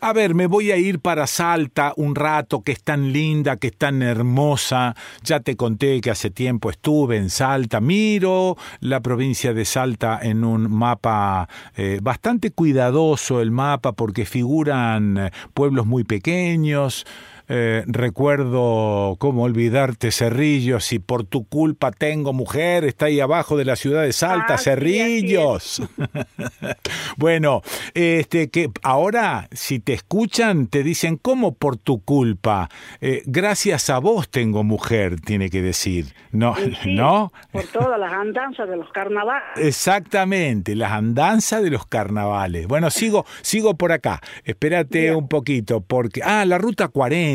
A ver, me voy a ir para Salta un rato, que es tan linda, que es tan hermosa. Ya te conté que hace tiempo estuve en Salta. Miro la provincia de Salta en un mapa eh, bastante cuidadoso, el mapa, porque figuran eh, pueblos muy pequeños. Eh, recuerdo cómo olvidarte Cerrillos, si por tu culpa tengo mujer, está ahí abajo de la ciudad de Salta, Ah, Cerrillos. bueno, este que ahora si te escuchan te dicen cómo por tu culpa, Eh, gracias a vos tengo mujer, tiene que decir, no, Y sí, no. Por todas las andanzas de los carnavales. Exactamente, las andanzas de los carnavales. Bueno, sigo, sigo por acá. Espérate Bien. un poquito, porque. Ah, la ruta 40.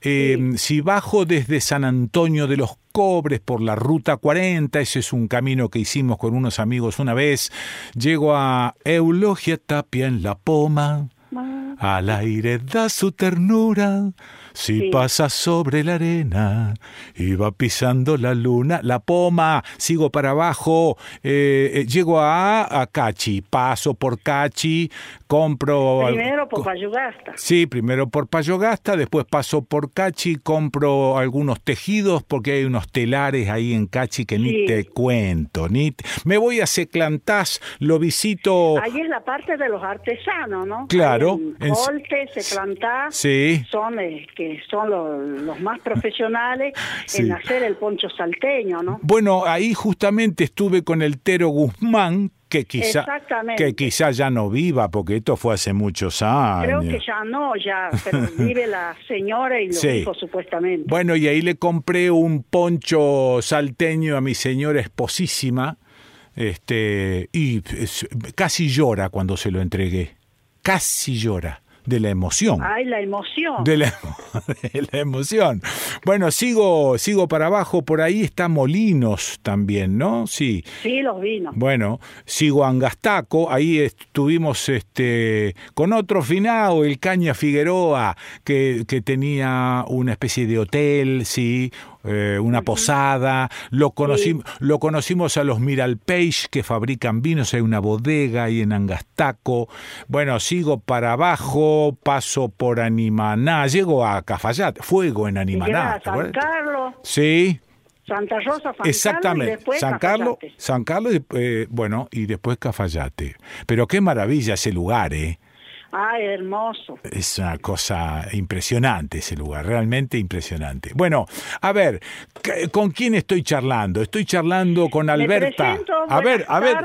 Eh, Si bajo desde San Antonio de los Cobres por la ruta 40, ese es un camino que hicimos con unos amigos una vez, llego a Eulogia Tapia en la Poma. Al aire da su ternura, si Sí. pasa sobre la arena y va pisando la luna, la poma, sigo para abajo, eh, eh, llego a, a Cachi, paso por Cachi, compro... al- Primero por Payugasta. Sí, primero por Payogasta, después paso por Cachi, compro algunos tejidos porque hay unos telares ahí en Cachi que ni te cuento. Ni te- Me voy a Seclantás, lo visito... Ahí es la parte de los artesanos, ¿no? Claro, en- En Colte, Seclantá, Sí. son eh, que son los, los más profesionales Sí. en hacer el poncho salteño, ¿no? Bueno, ahí justamente estuve con el Tero Guzmán, que quizá, que quizá ya no viva, porque esto fue hace muchos años. Creo que ya no, ya, pero vive la señora y los Sí. hijos supuestamente. Bueno, y ahí le compré un poncho salteño a mi señora esposísima, este, y es- casi llora cuando se lo entregué. Casi llora de la emoción. Ay, la emoción. De la, de la emoción. Bueno, sigo, sigo para abajo, por ahí está Molinos también, ¿no? Sí. Sí, los vinos. Bueno, sigo a Angastaco, ahí estuvimos este, con otro finado, el Caña Figueroa, que, que tenía una especie de hotel, sí, eh, una posada, lo, conocí- lo conocimos a los Miralpeix que fabrican vinos, hay una bodega ahí en Angastaco, bueno, sigo para abajo, paso por Animaná, llego a Cafayate, fuego en Y Animaná, llega a ¿te San? Carlos, Sí, Santa Rosa, San Carlos y Exactamente, después San Carlos. San Carlos, y, eh, bueno, y después Cafayate. Pero qué maravilla ese lugar, ¿eh? Ay, hermoso. Es una cosa impresionante ese lugar, realmente impresionante. Bueno, a ver, ¿qué- ¿con quién estoy charlando? Estoy charlando con Me Alberta. presento, a ver, a ver.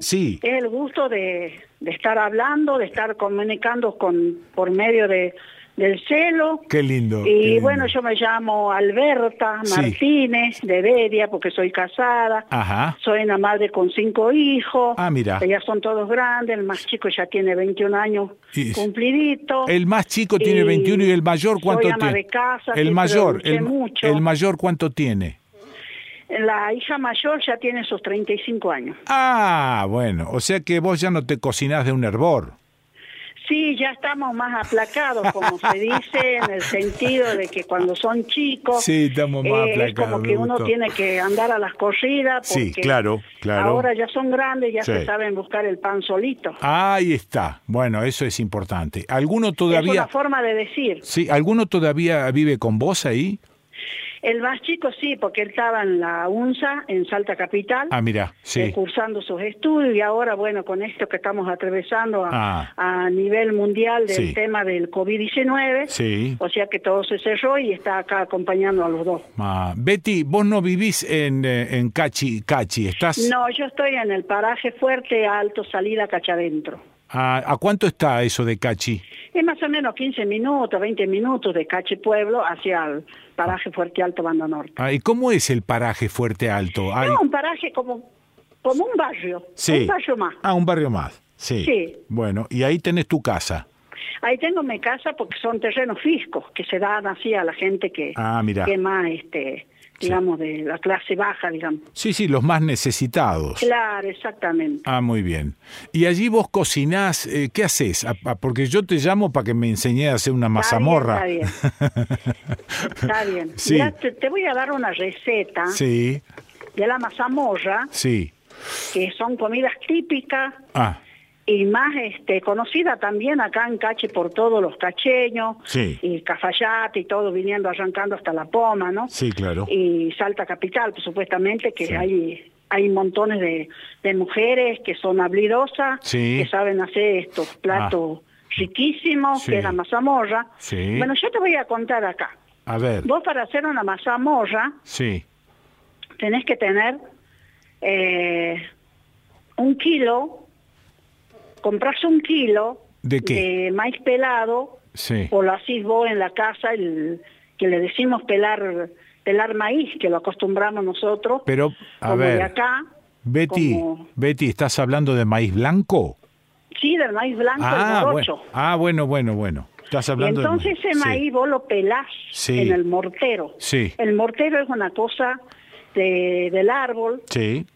Sí, Es el gusto de, de estar hablando, de estar comunicando con por medio de del celo. qué lindo. qué Y lindo. bueno, yo me llamo Alberta Sí. Martínez de Bedia porque soy casada. Ajá. Soy una madre con cinco hijos. Ah, mira. que ya son todos grandes. El más chico ya tiene 21 años Y- cumplidito. El más chico tiene Y 21 y el mayor cuánto soy ama tiene? de casa, el mayor, el, mucho. el mayor cuánto tiene? La hija mayor ya tiene sus 35 años. Ah, bueno, o sea que vos ya no te cocinás de un hervor. Sí, ya estamos más aplacados, como se dice, en el sentido de que cuando son chicos, Sí, estamos más eh, es aplacados, como me que uno tiene que andar a las corridas, Sí, porque claro, claro. ahora ya son grandes, ya Sí. se saben buscar el pan solito. Ahí está. Bueno, eso es importante. ¿Alguno Es todavía una forma de decir. Sí, alguno todavía vive con vos ahí? El más chico sí, porque él estaba en la UNSA, en Salta Capital, Ah, mira, sí. eh, cursando sus estudios y ahora, bueno, con esto que estamos atravesando a, Ah. a nivel mundial del Sí. tema del COVID-19, Sí. o sea que todo se cerró y está acá acompañando a los dos. Ah, Betty, vos no vivís en, eh, en Cachi, Cachi, estás No, yo estoy en el paraje fuerte, alto, salida, cachadentro. a, ¿a cuánto está eso de Cachi? Es más o menos 15 minutos, 20 minutos de Cache Pueblo hacia el paraje fuerte, alto, banda norte. Ah, ¿Y cómo es el paraje fuerte alto? Hay- No, un paraje como, como un barrio, sí. un barrio más. Ah, un barrio más. Sí. Sí. Bueno, y ahí tenés tu casa. Ahí tengo mi casa porque son terrenos fiscos que se dan así a la gente que, Ah, mira. que más, este, digamos, de la clase baja, digamos. Sí, sí, los más necesitados. Claro, exactamente. Ah, muy bien. Y allí vos cocinás, eh, ¿qué haces? Porque yo te llamo para que me enseñes a hacer una mazamorra. Está bien, Está bien. Sí. Te, te voy a dar una receta sí, de la mazamorra, sí. que son comidas típicas Ah, y más este, conocida también acá en Cache por todos los cacheños Sí. y Cafayate y todo viniendo arrancando hasta La Poma, ¿no? Sí, claro. Y Salta Capital, pues, supuestamente que Sí. hay hay montones de, de mujeres que son habilidosas, Sí. que saben hacer estos platos riquísimos, que es la mazamorra. Sí. Bueno, yo te voy a contar acá. A ver. Vos para hacer una mazamorra Sí. tenés que tener eh, un kilo, compras un kilo ¿De qué? de maíz pelado, Sí. o lo hacís vos en la casa, el, que le decimos pelar pelar maíz, que lo acostumbramos nosotros, Pero, a como de ver, acá, Betty, como- Betty, ¿estás hablando de maíz blanco? sí, del maíz blanco, Ah, el bueno. ah, bueno, bueno, bueno. Estás Y hablando entonces de ese sí. maíz vos lo pelás Sí. en el mortero. Sí. El mortero es una cosa de- del árbol Sí,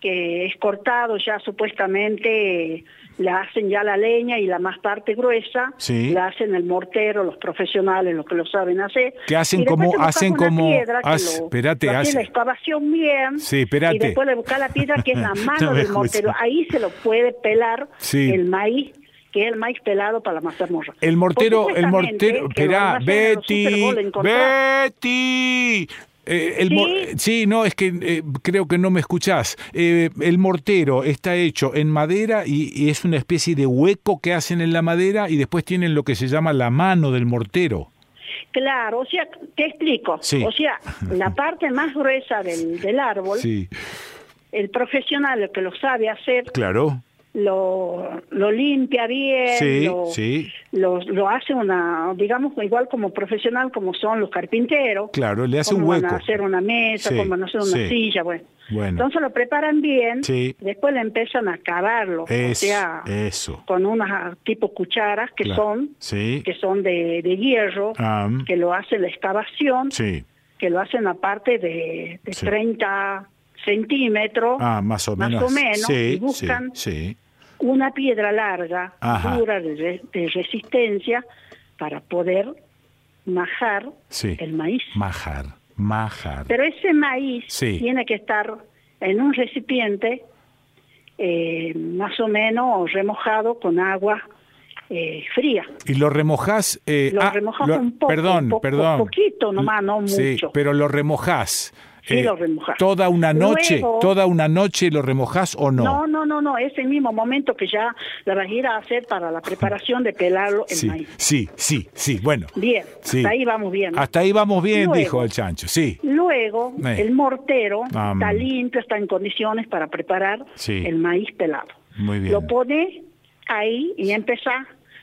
que es cortado ya supuestamente, la hacen ya la leña y la más parte gruesa, Sí. la hacen el mortero, los profesionales, los que lo saben hacer. Que hacen como- hacen como- piedra que haz- lo- espérate, lo hace la excavación bien, Sí, espérate. y después le busca la piedra que es la mano No del mortero, ahí se lo puede pelar Sí. el maíz que es el maíz pelado para la mazamorra. El mortero, el mortero, espera, Betty. Betty. Eh, el ¿Sí? sí, no, es que eh, creo que no me escuchás. Eh, el mortero está hecho en madera y, y es una especie de hueco que hacen en la madera y después tienen lo que se llama la mano del mortero. Claro, o sea, te explico. Sí. O sea, la parte más gruesa del, del árbol, Sí, el profesional, el que lo sabe hacer, claro. lo, lo limpia bien, Sí, lo, lo, hace una, digamos, igual como profesional como son los carpinteros. Claro, le hace un van hueco. a hacer una mesa, Sí, cómo van a hacer una sí. silla, bueno. Bueno. Entonces lo preparan bien, Sí. después le empiezan a cavarlo, o Es- sea, eso. con unas tipo cucharas que Claro. son que son de, de hierro, Ah. que lo hace la excavación, que lo hacen aparte de, de Sí. 30 centímetros, Ah, más o menos. más o menos, y buscan. Una piedra larga, Ajá. dura, de, de resistencia, para poder majar Sí. el maíz. Majar, majar. Pero ese maíz Sí. tiene que estar en un recipiente eh, más o menos remojado con agua eh, fría. Y lo remojás. eh, Lo ah, remojás lo- un poco, Perdón, un poco, perdón. poquito nomás, no Sí, mucho. pero lo remojás. Eh, Sí, lo remojás. Toda una noche, Luego- toda una noche lo remojás o no. No, no, no, no, es el mismo momento que ya la vas a ir a hacer para la preparación de pelarlo el sí, maíz. sí, sí, sí. Bueno. Bien, Sí. hasta ahí vamos bien. Hasta ahí vamos bien, Luego- dijo el chancho. Sí. Luego, Eh. el mortero está limpio, está en condiciones para preparar Sí. el maíz pelado. Muy bien. Lo pone ahí y empieza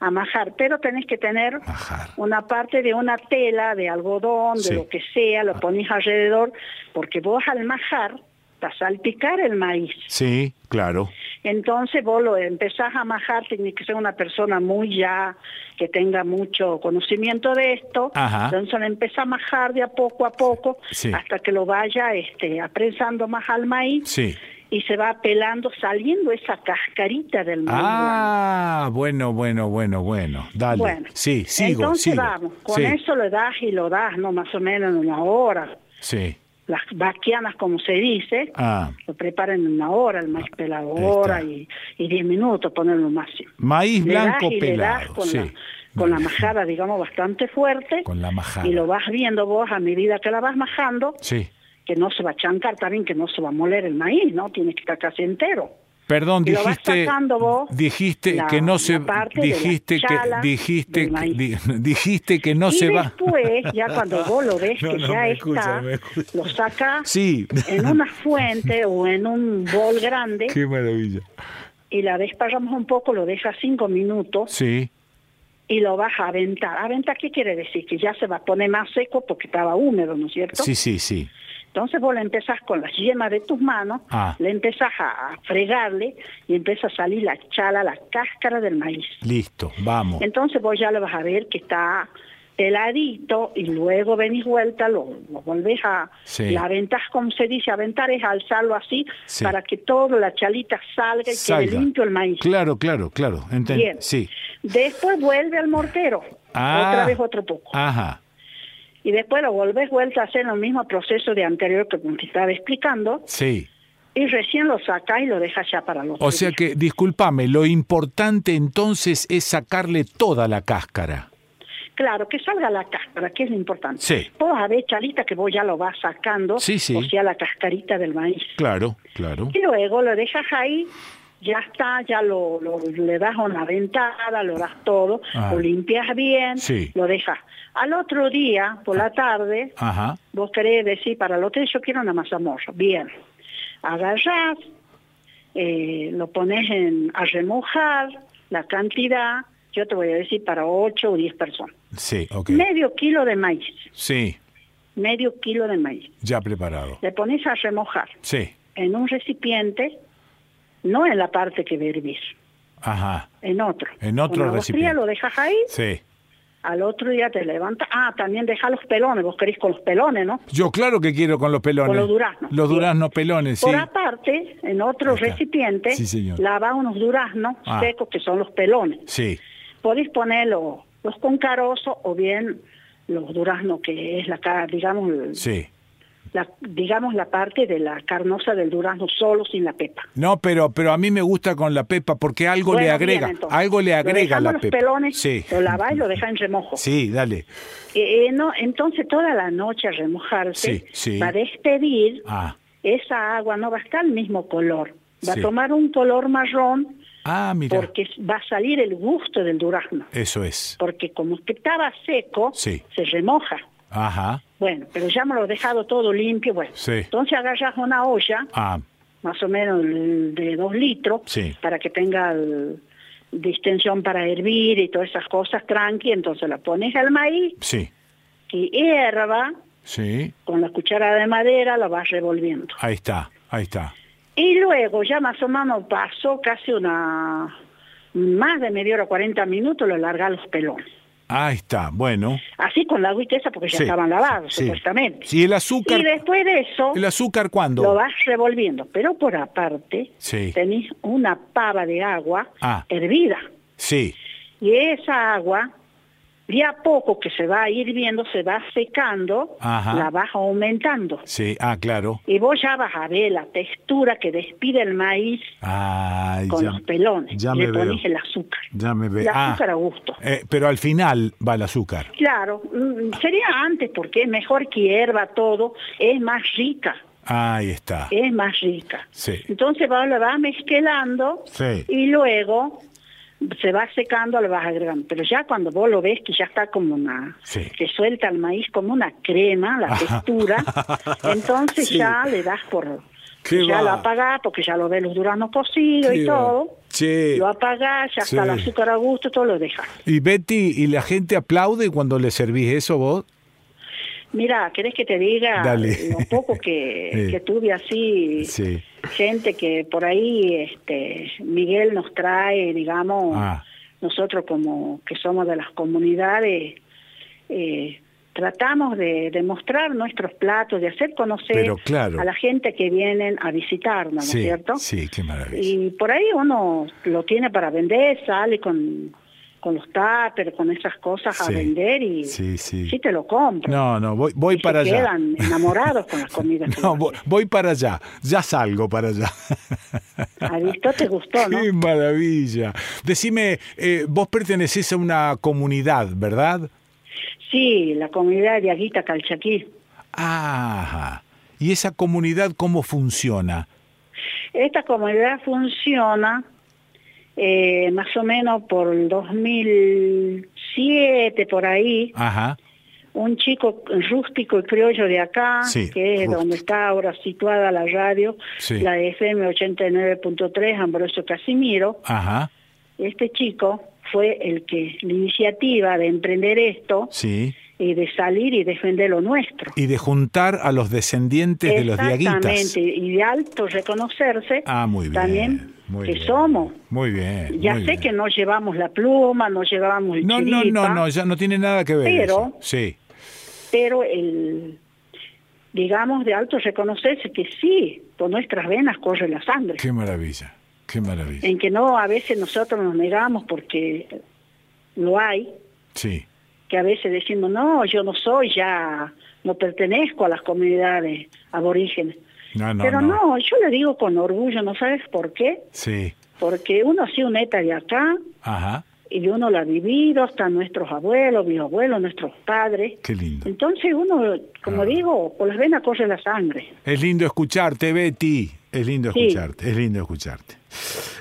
a majar, pero tenés que tener Majar. una parte de una tela, de algodón, Sí. de lo que sea, lo pones alrededor, porque vos al majar vas a salpicar el maíz. Sí, claro. Entonces vos lo empezás a majar, tiene que ser una persona muy ya, que tenga mucho conocimiento de esto. Ajá. Entonces lo empezás a majar de a poco a poco Sí. hasta que lo vaya este, aprensando más al maíz Sí. Y se va pelando, saliendo esa cascarita del maíz. Ah, bueno, bueno, bueno, bueno. Dale. Bueno, sí, sigo, entonces sigo. vamos, con sí, eso lo das y lo das, ¿no? Más o menos en una hora. sí. Las vaquianas, como se dice, Ah, lo preparan en una hora, el maíz pelado, Ahí hora y, y diez minutos, ponerlo máximo. maíz Le das blanco y le das pelado. con, sí. la, con la majada, digamos, bastante fuerte. Con la majada. Y lo vas viendo vos a medida que la vas majando, Sí. Que no se va a chancar también, que no se va a moler el maíz, ¿no? Tiene que estar casi entero. Perdón, Y dijiste, vos, dijiste la- que no se, dijiste que, dijiste, di- dijiste que no y se va. después, ya cuando vos lo ves No, que no, ya está, escucha, escucha. lo sacas Sí. en una fuente o en un bol grande Qué maravilla. y la desparramos un poco, lo dejas cinco minutos Sí, y lo vas a aventar. ¿Aventar qué quiere decir? Que ya se va a poner más seco porque estaba húmedo, ¿no es cierto? sí, sí, sí. Entonces vos le empezás con las yemas de tus manos, Ah. le empezás a fregarle y empieza a salir la chala, la cáscara del maíz. Listo, vamos. Entonces vos ya lo vas a ver que está peladito y luego venís vuelta, lo, lo volvés a... Sí. La aventás, como se dice, aventar es alzarlo así Sí. para que toda la chalita salga y Salga. quede limpio el maíz. Claro, claro, claro. Enten- Bien. Sí. Después vuelve al mortero, Ah. otra vez otro poco. Ajá. Y después lo volvés vuelta a hacer el mismo proceso de anterior que te estaba explicando. Sí. y recién lo saca y lo deja ya para los O sea que, discúlpame, lo importante entonces es sacarle toda la cáscara. Claro, que salga la cáscara, que es lo importante. Sí. Vos a ver, Charita, que vos ya lo vas sacando, Sí, sí. o sea, la cascarita del maíz. Claro, claro. Y luego lo dejas ahí, ya está, ya lo, lo- le das una ventada, lo das todo, Ah. lo limpias bien, Sí. lo dejas. Al otro día, por la tarde, Ajá. vos querés decir, para el día yo quiero una mazamorra. Bien. Agarrás, eh, lo pones en, a remojar, la cantidad, yo te voy a decir para 8 o 10 personas. Sí. Medio kilo de maíz, Sí, medio kilo de maíz. ya preparado. Le pones a remojar Sí, en un recipiente, no en la parte que va a hervir, ajá. en otro. En otro agua recipiente. lo dejas ahí, Sí. al otro día te levantas. Ah, también deja los pelones, vos querés con los pelones, ¿no? Yo claro que quiero con los pelones. Con los duraznos. Los duraznos pelones, sí. Por aparte, en otro recipiente, Sí, lava unos duraznos Ah. secos que son los pelones. Sí, Podéis poner los, los con carozo o bien los duraznos que es la ca- digamos sí. La digamos la parte de la carnosa del durazno solo sin la pepa. No, pero pero a mí me gusta con la pepa porque algo le agrega, bien, entonces. algo le Lo agrega dejamos la los pepa. pelones, sí. lo lavás y lo dejas en remojo. Sí, dale. Eh, eh, no, entonces toda la noche a remojarse Sí, sí. va a despedir Ah. esa agua no va a estar al mismo color, va a tomar un color marrón Ah, mira. porque va a salir el gusto del durazno, Eso es. porque como que estaba seco, Sí. se remoja. Ajá. Bueno, pero ya me lo he dejado todo limpio, bueno. Sí. Entonces agarras una olla, Ah, más o menos de dos litros, Sí. para que tenga el- distensión para hervir y todas esas cosas tranqui, entonces la pones al maíz, sí. que hierva, Sí. con la cuchara de madera la vas revolviendo. Ahí está. Ahí está. Y luego ya más o menos pasó casi una más de media hora, 40 minutos, lo larga los pelones. Ahí está. Bueno. Así con la agüita esa porque ya Sí, estaban lavados, sí. supuestamente. Sí, el azúcar. Y después de eso, ¿El azúcar cuándo? lo vas revolviendo. Pero por aparte, Sí. tenés una pava de agua Ah. hervida. Sí. Y esa agua, de a poco que se va hirviendo, se va secando, Ajá. la vas aumentando. Sí. Ah, claro. Y vos ya vas a ver la textura que despide el maíz Ay, con ya, los pelones. ya Le me veo. pones el azúcar. Ya me ve. El Ah, azúcar a gusto. eh, pero al final va el azúcar. Claro, mm, sería antes porque es mejor que hierva todo, es más rica, Ahí está. es más rica. Sí. Entonces vos lo vas mezclando Sí. y luego se va secando, lo vas agregando. Pero ya cuando vos lo ves que ya está como una, Sí. que suelta el maíz como una crema, la textura, entonces Sí. ya le das por... Qué ya va. lo apagás porque ya lo ves los duranos cocidos y va. todo. Sí. Lo apagás, ya está el azúcar a gusto, todo lo dejas. Y Betty, ¿y la gente aplaude cuando le servís eso vos? Mira, ¿querés que te diga Dale. lo poco que, que tuve así? Sí. Gente que por ahí, este, Miguel nos trae, digamos, Ah. nosotros como que somos de las comunidades, eh, tratamos de, de mostrar nuestros platos, de hacer conocer claro. a la gente que vienen a visitarnos, ¿no es Sí, cierto? sí, qué maravilla. Y por ahí uno lo tiene para vender, sale con, con los tuppers, con esas cosas a Sí, vender y sí, sí. te lo compran. No, no, voy, voy Y se para allá. quedan enamorados con las comidas. No, voy, voy para allá. Ya salgo para allá. ¿Has visto? ¿Te gustó, no? Qué maravilla. Decime, eh, vos pertenecés a una comunidad, ¿verdad? Sí, la comunidad de Aguita Calchaquí. Ajá. ¿Y esa comunidad cómo funciona? Esta comunidad funciona eh, más o menos por el 2007, por ahí. Ajá. Un chico rústico y criollo de acá, Sí, que es rústico. donde está ahora situada la radio, Sí. la FM 89.3, Ambrosio Casimiro. Ajá. Este chico fue el que, la iniciativa de emprender esto Sí. y de salir y defender lo nuestro. Y de juntar a los descendientes de los diaguitas. Exactamente, y de alto reconocerse Ah, muy bien. también muy que bien. somos. Muy bien. Ya muy sé bien. que no llevamos la pluma, no llevamos el No, no, no, no, ya no tiene nada que ver. Pero- eso. Sí. pero el, digamos, de alto reconocerse que sí, por nuestras venas corre la sangre. Qué maravilla. Qué maravilla. En que no, a veces nosotros nos negamos porque lo hay, Sí. que a veces decimos, no, yo no soy ya, no pertenezco a las comunidades aborígenes. Pero no. yo le digo con orgullo, ¿no sabes por qué? Sí. Porque uno ha sido neta de acá. Ajá y uno lo ha vivido, hasta nuestros abuelos, bisabuelos, nuestros padres. Qué lindo. Entonces uno, como ah. digo, por las venas corre la sangre. Es lindo escucharte, Betty. Es lindo escucharte, es lindo escucharte.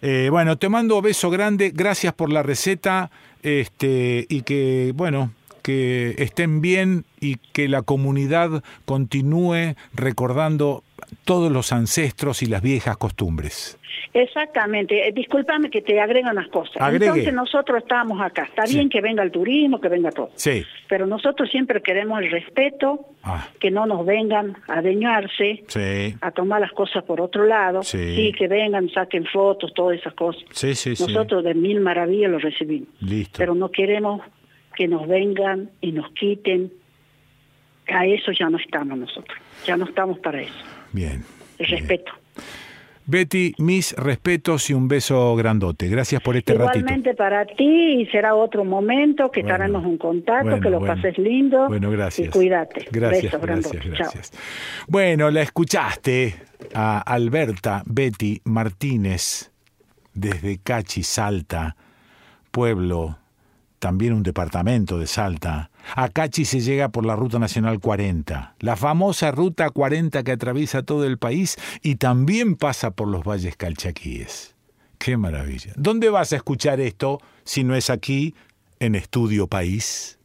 Eh, bueno, te mando beso grande, gracias por la receta, este, y que, bueno, que estén bien y que la comunidad continúe recordando todos los ancestros y las viejas costumbres. Exactamente. Eh, discúlpame que te agrega unas cosas. Entonces nosotros estamos acá. Está bien que venga el turismo, que venga todo. Sí. Pero nosotros siempre queremos el respeto, ah. que no nos vengan a deñarse, a tomar las cosas por otro lado. Sí. que vengan, saquen fotos, todas esas cosas. Sí, sí, nosotros de mil maravillas lo recibimos. Listo. Pero no queremos que nos vengan y nos quiten. A eso ya no estamos nosotros. Ya no estamos para eso. Bien. El respeto. Betty, mis respetos y un beso grandote. Gracias por este ratito. Igualmente para ti y será otro momento que estaremos en contacto, que lo pases lindo. Bueno, gracias. Y cuídate. Gracias, gracias, gracias. Bueno, la escuchaste a Alberta Betty Martínez desde Cachi, Salta, pueblo, también un departamento de Salta a Cachi se llega por la Ruta Nacional 40, la famosa Ruta 40 que atraviesa todo el país y también pasa por los valles calchaquíes. ¡Qué maravilla! ¿Dónde vas a escuchar esto si no es aquí en Estudio País?